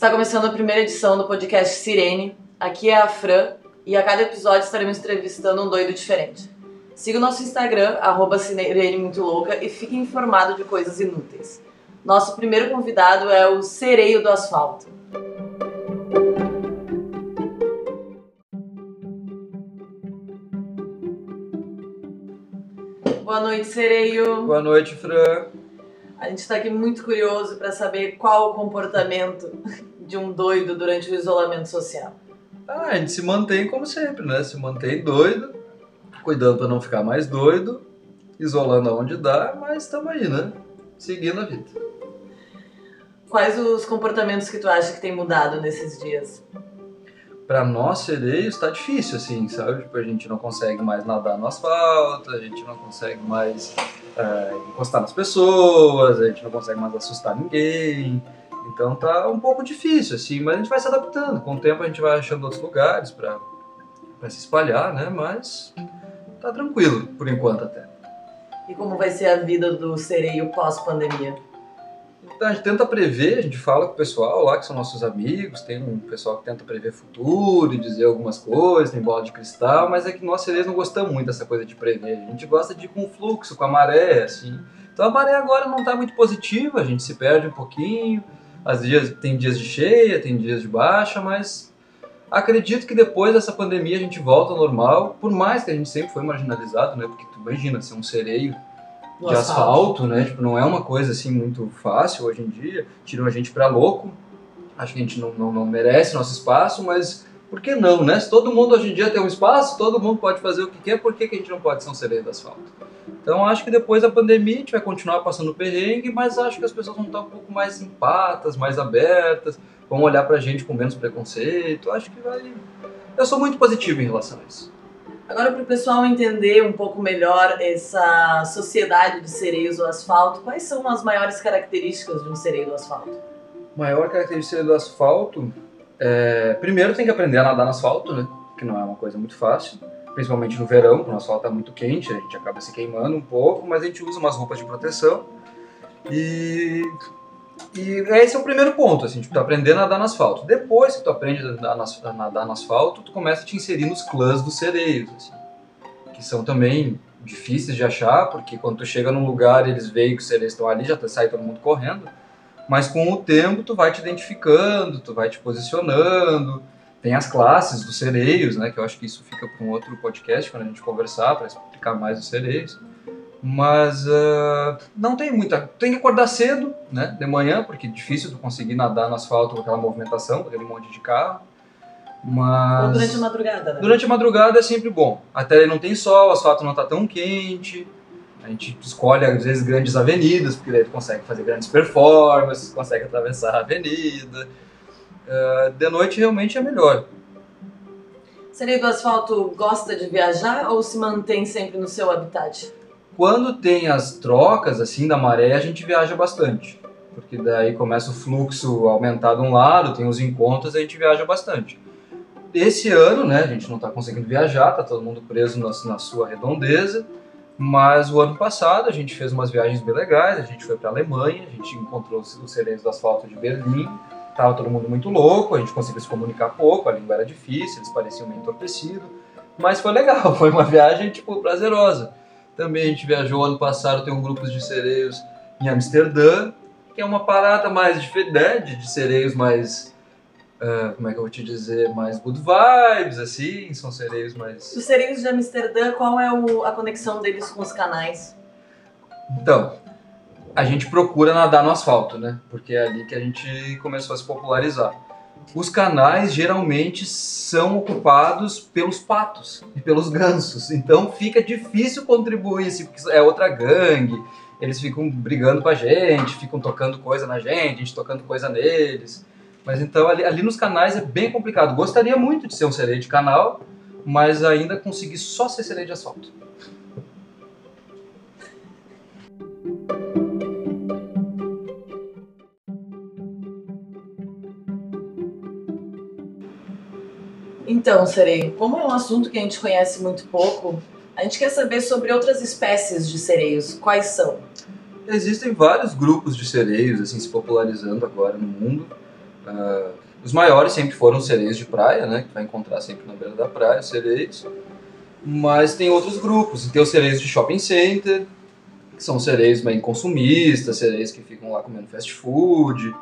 Está começando a primeira edição do podcast Sirene. Aqui é a Fran e a cada episódio estaremos entrevistando um doido diferente. Siga o nosso Instagram, arroba e fique informado de coisas inúteis. Nosso primeiro convidado é o Sereio do Asfalto. Boa noite, Sereio. Boa noite, Fran. A gente está aqui muito curioso para saber qual o comportamento de um doido durante o isolamento social. Ah, a gente se mantém como sempre, né? Se mantém doido, cuidando para não ficar mais doido, isolando aonde dá, mas estamos aí, né? Seguindo a vida. Quais os comportamentos que tu acha que tem mudado nesses dias? Para nós sereios tá difícil, assim, sabe? Tipo, a gente não consegue mais nadar no asfalto, a gente não consegue mais é, encostar nas pessoas, a gente não consegue mais assustar ninguém. Então tá um pouco difícil, assim, mas a gente vai se adaptando. Com o tempo a gente vai achando outros lugares para se espalhar, né? Mas tá tranquilo, por enquanto até. E como vai ser a vida do sereio pós-pandemia? Então, a gente tenta prever, a gente fala com o pessoal lá, que são nossos amigos, tem um pessoal que tenta prever futuro e dizer algumas coisas, tem bola de cristal, mas é que nós sereios não gostamos muito dessa coisa de prever. A gente gosta de ir com o fluxo, com a maré, assim. Então a maré agora não está muito positiva, a gente se perde um pouquinho. Às dias, tem dias de cheia, tem dias de baixa, mas acredito que depois dessa pandemia a gente volta ao normal, por mais que a gente sempre foi marginalizado, né? Porque tu imagina ser um sereio de asfalto. asfalto, né? Tipo, não é uma coisa assim muito fácil hoje em dia. Tiram a gente para louco. Acho que a gente não, não, não, merece nosso espaço, mas por que não, né? Se todo mundo hoje em dia tem um espaço, todo mundo pode fazer o que quer, por que, que a gente não pode ser um sereio do asfalto? Então acho que depois da pandemia a gente vai continuar passando perrengue, mas acho que as pessoas vão estar um pouco mais empatas, mais abertas, vão olhar pra gente com menos preconceito. Acho que vai. Eu sou muito positivo em relação a isso. Agora, para o pessoal entender um pouco melhor essa sociedade de sereios do asfalto, quais são as maiores características de um sereio do asfalto? Maior característica do asfalto, é... primeiro tem que aprender a nadar no asfalto, né? Que não é uma coisa muito fácil, principalmente no verão, quando o asfalto está muito quente, a gente acaba se queimando um pouco, mas a gente usa umas roupas de proteção e e esse é o primeiro ponto, assim, tipo, tu aprender a nadar no asfalto. Depois que tu aprende a nadar, no, asfalto, tu começa a te inserir nos clãs dos sereios, assim, que são também difíceis de achar, porque quando tu chega num lugar eles veem que os sereios estão ali, já sai todo mundo correndo. Mas com o tempo tu vai te identificando, tu vai te posicionando. Tem as classes dos sereios, né, que eu acho que isso fica para um outro podcast quando a gente conversar para explicar mais os sereios. Mas uh, não tem muita. Tem que acordar cedo, né? De manhã, porque é difícil tu conseguir nadar no asfalto com aquela movimentação, com aquele monte de carro. Mas. Ou durante a madrugada, né? Durante a madrugada é sempre bom. Até não tem sol, o asfalto não está tão quente. A gente escolhe, às vezes, grandes avenidas, porque daí tu consegue fazer grandes performances, consegue atravessar a avenida. Uh, de noite realmente é melhor. Sereio do asfalto gosta de viajar ou se mantém sempre no seu habitat? Quando tem as trocas assim da maré, a gente viaja bastante, porque daí começa o fluxo aumentar de um lado, tem os encontros, a gente viaja bastante. Esse ano, né, a gente não está conseguindo viajar, tá todo mundo preso na, na sua redondeza, mas o ano passado a gente fez umas viagens bem legais, a gente foi para a Alemanha, a gente encontrou os sereios do asfalto de Berlim, tava todo mundo muito louco, a gente conseguiu se comunicar pouco, a língua era difícil, eles pareciam meio entorpecidos, mas foi legal, foi uma viagem tipo prazerosa. Também a gente viajou ano passado, tem um grupo de sereios em Amsterdã, que é uma parada mais diferente, né, de sereios mais Uh, como é que eu vou te dizer, mais good vibes, assim, são sereios mais... Os sereios de Amsterdã, qual é o, a conexão deles com os canais? Então, a gente procura nadar no asfalto, né? Porque é ali que a gente começou a se popularizar os canais geralmente são ocupados pelos patos e pelos gansos. Então fica difícil contribuir, assim, porque é outra gangue. Eles ficam brigando com a gente, ficam tocando coisa na gente, a gente tocando coisa neles. Mas então ali, ali nos canais é bem complicado. Gostaria muito de ser um sereio de canal, mas ainda consegui só ser sereio de asfalto. Então, Sereio, como é um assunto que a gente conhece muito pouco, a gente quer saber sobre outras espécies de sereios. Quais são? Existem vários grupos de sereios assim se popularizando agora no mundo. Uh, os maiores sempre foram os sereios de praia, né? Que vai encontrar sempre na beira da praia, os sereios. Mas tem outros grupos. Tem os sereios de shopping center, que são sereios bem consumistas, sereios que ficam lá comendo fast food.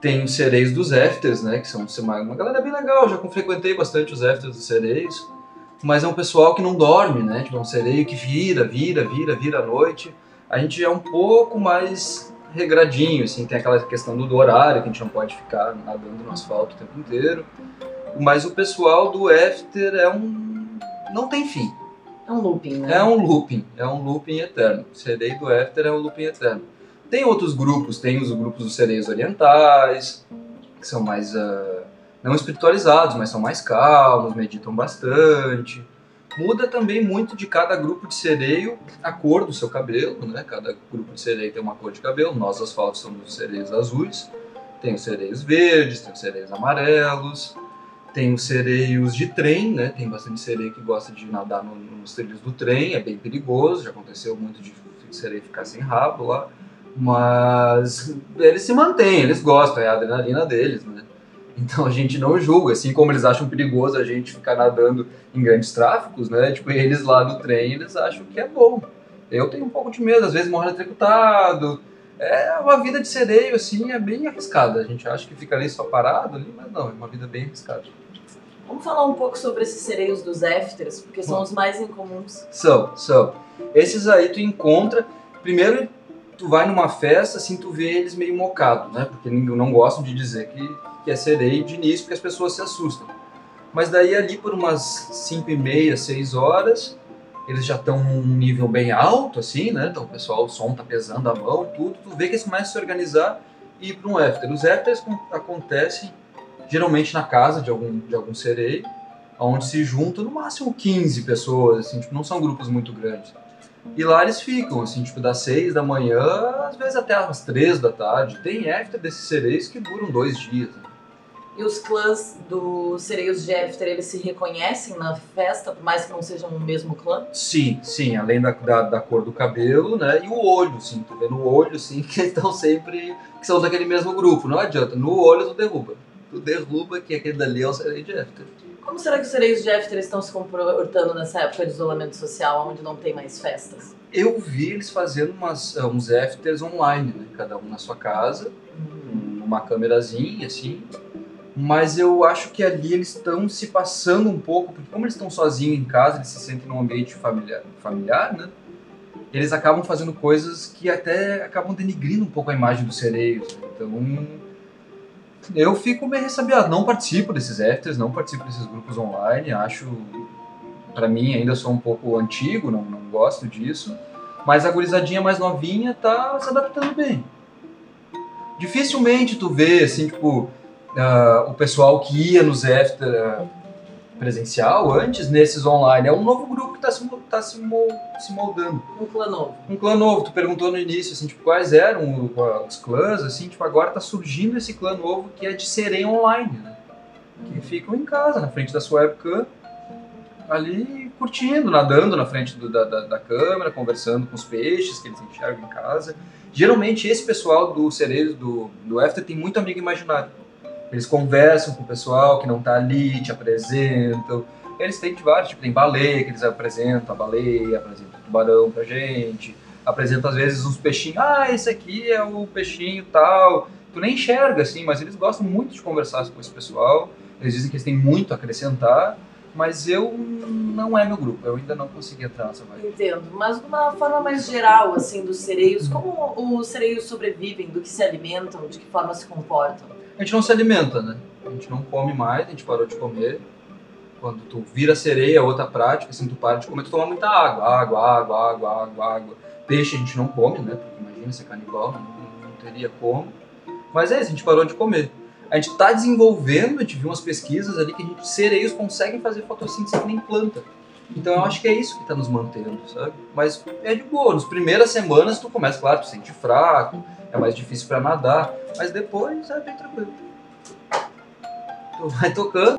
Tem os sereios dos afters, né? Que são uma galera bem legal. Já frequentei bastante os afters dos sereios. Mas é um pessoal que não dorme, né? Tipo, é um sereio que vira, vira, vira, vira à noite. A gente é um pouco mais regradinho, assim, tem aquela questão do horário, que a gente não pode ficar nadando no asfalto o tempo inteiro. Mas o pessoal do after é um. não tem fim. É um looping, né? É um looping, é um looping eterno. O sereio do after é um looping eterno. Tem outros grupos, tem os grupos dos sereios orientais, que são mais. Uh, não espiritualizados, mas são mais calmos, meditam bastante. Muda também muito de cada grupo de sereio a cor do seu cabelo, né? Cada grupo de sereio tem uma cor de cabelo. Nós, asfaltos, somos os sereios azuis. Tem os sereios verdes, tem os sereios amarelos. Tem os sereios de trem, né? Tem bastante sereio que gosta de nadar no, nos trilhos do trem. É bem perigoso. Já aconteceu muito de sereio ficar sem rabo lá. Mas eles se mantêm, eles gostam, é a adrenalina deles, né? Então a gente não julga, assim como eles acham perigoso a gente ficar nadando em grandes tráficos, né? Tipo, eles lá no trem, eles acham que é bom. Eu tenho um pouco de medo, às vezes morro eletrocutado. É uma vida de sereio, assim, é bem arriscada. A gente acha que fica ali só parado ali, mas não, é uma vida bem arriscada. Vamos falar um pouco sobre esses sereios dos afters, porque são os mais incomuns. São, são. Esses aí tu encontra, primeiro tu vai numa festa, assim, tu vê eles meio mocados, né? Porque não gostam de dizer que que é sereio de início, porque as pessoas se assustam. Mas daí ali por umas 5 e meia, 6 horas, eles já estão num nível bem alto, assim, né? Então o pessoal, o som tá pesando a mão, tudo, tu vê que eles começam a se organizar e ir para um after. Os afters acontecem geralmente na casa de algum, de algum sereio, onde se juntam no máximo 15 pessoas, assim, tipo, não são grupos muito grandes. E lá eles ficam, assim, tipo, das 6 da manhã, às vezes até as 3 da tarde. Tem after desses sereios que duram dois dias. Né? E os clãs dos Sereios de After, eles se reconhecem na festa, por mais que não sejam o mesmo clã? Sim, sim, além da, da, da, cor do cabelo, né? E o olho, sim, tu vê no olho, sim, que estão sempre. que são daquele mesmo grupo, não adianta. No olho tu derruba. Tu derruba que aquele dali é o Sereio de After. Como será que os Sereios de After estão se comportando nessa época de isolamento social, onde não tem mais festas? Eu vi eles fazendo umas, uns afters online, né? Cada um na sua casa, uhum. numa câmerazinha, assim mas eu acho que ali eles estão se passando um pouco, porque como eles estão sozinhos em casa, eles se sentem num ambiente familiar, familiar, né? Eles acabam fazendo coisas que até acabam denigrindo um pouco a imagem dos sereios. Né? Então, eu fico bem ressabiado. Não participo desses afters, não participo desses grupos online. Acho, para mim, ainda sou um pouco antigo, não, não gosto disso. Mas a gurizadinha mais novinha tá se adaptando bem. Dificilmente tu vê, assim, tipo, uh, o pessoal que ia nos after uh, presencial antes, nesses online. É um novo grupo que está se, tá se, se moldando. Um clã novo. Um clã novo. Tu perguntou no início, assim, tipo, quais eram os clãs, assim, tipo, agora está surgindo esse clã novo que é de serem online, né? Que ficam em casa, na frente da sua webcam, ali curtindo, nadando na frente do, da, da, da, câmera, conversando com os peixes que eles enxergam em casa. Geralmente esse pessoal do cerejo, do, do After, tem muito amigo imaginário. Eles conversam com o pessoal que não está ali, te apresentam. Eles têm de vários, tipo, tem baleia que eles apresentam, a baleia, apresentam o tubarão pra gente, apresentam às vezes uns peixinhos, ah, esse aqui é o peixinho tal. Tu nem enxerga assim, mas eles gostam muito de conversar com esse pessoal. Eles dizem que eles têm muito a acrescentar, mas eu não é meu grupo, eu ainda não consegui entrar nessa vibe. Entendo, mas de uma forma mais geral, assim, dos sereios, como os sereios sobrevivem, do que se alimentam, de que forma se comportam? A gente não se alimenta, né? A gente não come mais, a gente parou de comer. Quando tu vira sereia, outra prática, assim, tu para de comer, tu toma muita água. Água, água, água, água, água. Peixe a gente não come, né? Porque imagina ser canibal, não, não teria como. Mas é isso, a gente parou de comer. A gente está desenvolvendo, a gente viu umas pesquisas ali que a gente, sereios conseguem fazer fotossíntese que nem planta. Então eu acho que é isso que está nos mantendo, sabe? Mas é de boa. Nas primeiras semanas tu começa, claro, tu sente fraco, é mais difícil para nadar, mas depois é bem tranquilo. Tu vai tocando.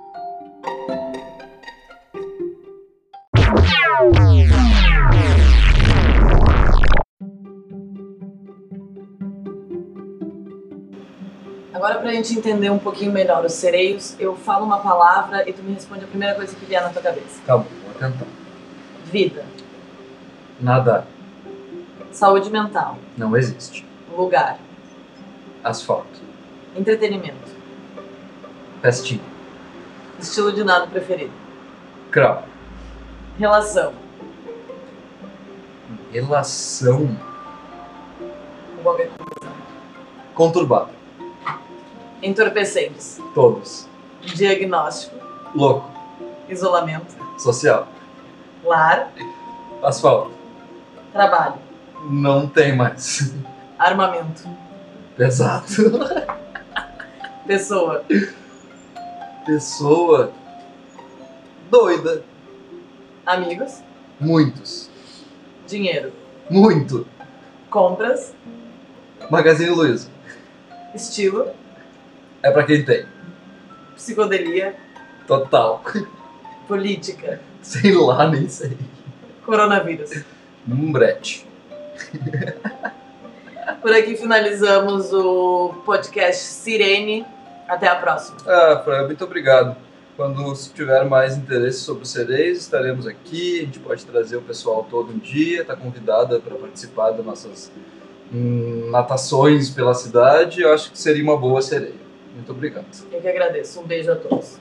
Agora, pra gente entender um pouquinho melhor os sereios, eu falo uma palavra e tu me responde a primeira coisa que vier na tua cabeça. Tá bom, tentar. Vida, Nadar. saúde mental, Não existe. lugar, Asfalto. entretenimento, Festinha. estilo de nado preferido, Crau. relação, Relação conturbada. entorpecentes, Todos. diagnóstico, Louco. isolamento, Social. lar, Asfalto. trabalho, Não tem mais. armamento, Pesado. pessoa, Pessoa. Doida. amigos, Muitos. dinheiro, Muito. compras, Magazine Luiza. estilo, É pra quem tem. psicodelia, Total. Política, Sei lá, nem sei. coronavírus. Um brete. Por aqui finalizamos o podcast Sirene. Até a próxima. Ah, Fran, muito obrigado. Quando tiver mais interesse sobre os sereios, estaremos aqui. A gente pode trazer o pessoal todo um dia, está convidada para participar das nossas hum, natações pela cidade. Eu acho que seria uma boa sereia. Muito obrigado. Eu que agradeço. Um beijo a todos.